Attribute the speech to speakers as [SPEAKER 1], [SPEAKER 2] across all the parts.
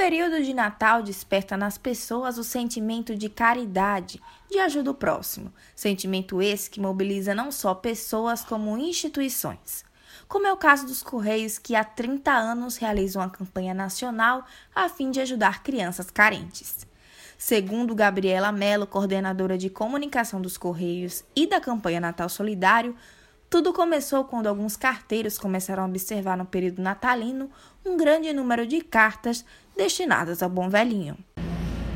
[SPEAKER 1] período de Natal desperta nas pessoas o sentimento de caridade, de ajuda ao próximo, sentimento esse que mobiliza não só pessoas como instituições. Como é o caso dos Correios, que há 30 anos realizam uma campanha nacional a fim de ajudar crianças carentes. Segundo Gabriela Mello, coordenadora de comunicação dos Correios e da campanha Natal Solidário, tudo começou quando alguns carteiros começaram a observar no período natalino um grande número de cartas destinadas ao bom velhinho.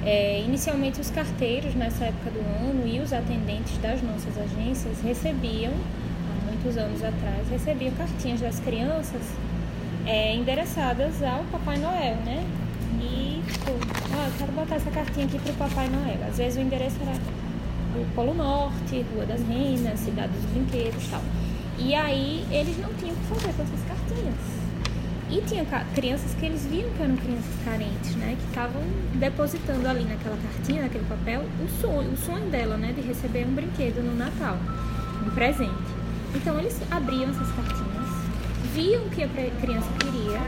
[SPEAKER 2] É, inicialmente, os carteiros nessa época do ano e os atendentes das nossas agências recebiam, há muitos anos atrás, recebiam cartinhas das crianças é, endereçadas ao Papai Noel, né? E, tipo, ah, eu quero botar essa cartinha aqui para o Papai Noel. Às vezes o endereço era o Polo Norte, Rua das Renas, Cidade dos Brinquedos tal. E aí eles não tinham o que fazer com essas cartinhas. E tinha crianças que eles viam que eram crianças carentes, né? Que estavam depositando ali naquela cartinha, naquele papel, o sonho, o sonho dela, né? De receber um brinquedo no Natal, um presente. Então eles abriam essas cartinhas, viam o que a criança queria,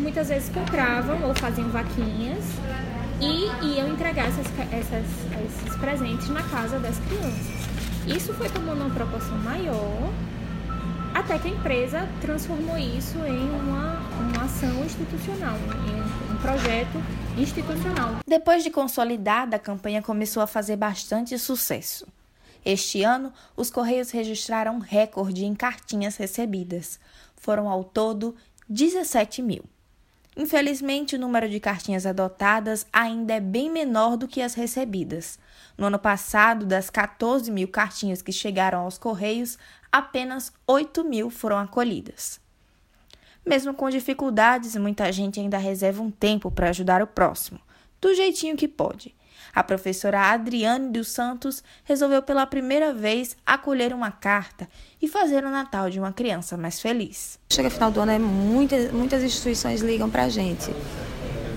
[SPEAKER 2] muitas vezes compravam ou faziam vaquinhas e iam entregar essas, essas, esses presentes na casa das crianças. Isso foi tomando uma proporção maior até que a empresa transformou isso em uma, uma ação institucional, em um projeto institucional.
[SPEAKER 1] Depois de consolidada, a campanha começou a fazer bastante sucesso. Este ano, os Correios registraram um recorde em cartinhas recebidas. Foram ao todo 17 mil. Infelizmente, o número de cartinhas adotadas ainda é bem menor do que as recebidas. No ano passado, das 14 mil cartinhas que chegaram aos Correios, apenas 8 mil foram acolhidas. Mesmo com dificuldades, muita gente ainda reserva um tempo para ajudar o próximo, do jeitinho que pode. A professora Adriane dos Santos resolveu pela primeira vez acolher uma carta e fazer o Natal de uma criança mais feliz.
[SPEAKER 3] Chega final do ano, é muitas, muitas instituições ligam para a gente.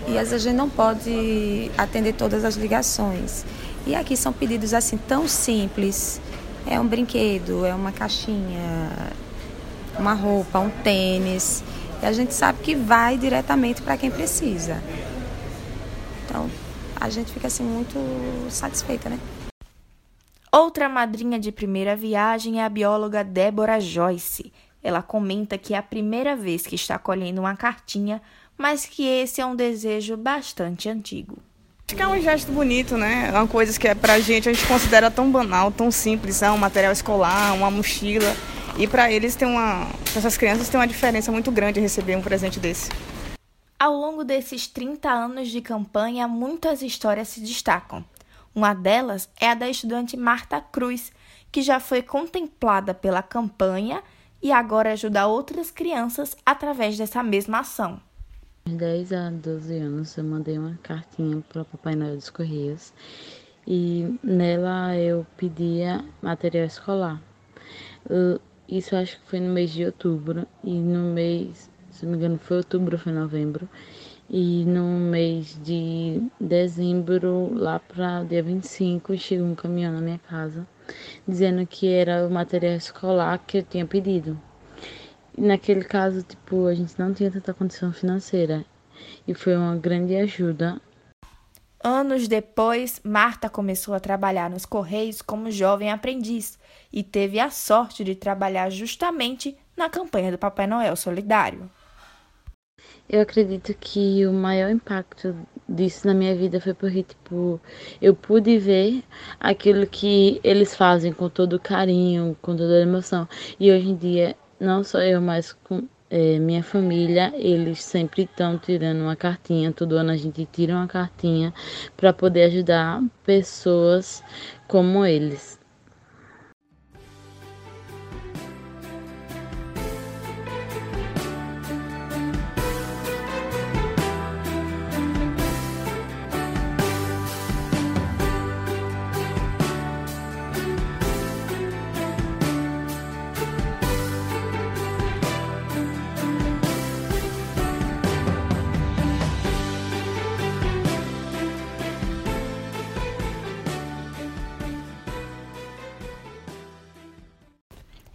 [SPEAKER 3] E às vezes a gente não pode atender todas as ligações. E aqui são pedidos assim tão simples. É um brinquedo, é uma caixinha, uma roupa, um tênis. E a gente sabe que vai diretamente para quem precisa. Então, a gente fica assim muito satisfeita, né?
[SPEAKER 1] Outra madrinha de primeira viagem é a bióloga Débora Joyce. Ela comenta que é a primeira vez que está colhendo uma cartinha, mas que esse é um desejo bastante antigo.
[SPEAKER 4] Acho que é um gesto bonito, né? É uma coisa que é pra gente, a gente considera tão banal, tão simples, é um material escolar, uma mochila. E para eles tem uma. Pra essas crianças tem uma diferença muito grande receber um presente desse.
[SPEAKER 1] Ao longo desses 30 anos de campanha, muitas histórias se destacam. Uma delas é a da estudante Marta Cruz, que já foi contemplada pela campanha e agora ajuda outras crianças através dessa mesma ação.
[SPEAKER 5] De 10 a 12 anos eu mandei uma cartinha para o Papai Noel dos Correios e nela eu pedia material escolar. Isso acho que foi no mês de outubro e no mês se não me engano foi outubro ou foi novembro. E no mês de dezembro, lá para dia 25, chegou um caminhão na minha casa dizendo que era o material escolar que eu tinha pedido. E naquele caso, tipo, a gente não tinha tanta condição financeira e foi uma grande ajuda.
[SPEAKER 1] Anos depois, Marta começou a trabalhar nos Correios como jovem aprendiz e teve a sorte de trabalhar justamente na campanha do Papai Noel Solidário.
[SPEAKER 5] Eu acredito que o maior impacto disso na minha vida foi porque, tipo, eu pude ver aquilo que eles fazem com todo carinho, com toda emoção. E hoje em dia, não só eu, mas com é, minha família, eles sempre estão tirando uma cartinha. Todo ano a gente tira uma cartinha para poder ajudar pessoas como eles.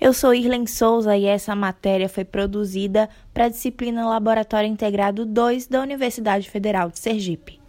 [SPEAKER 1] Eu sou Irlen Souza e essa matéria foi produzida para a disciplina Laboratório Integrado 2 da Universidade Federal de Sergipe.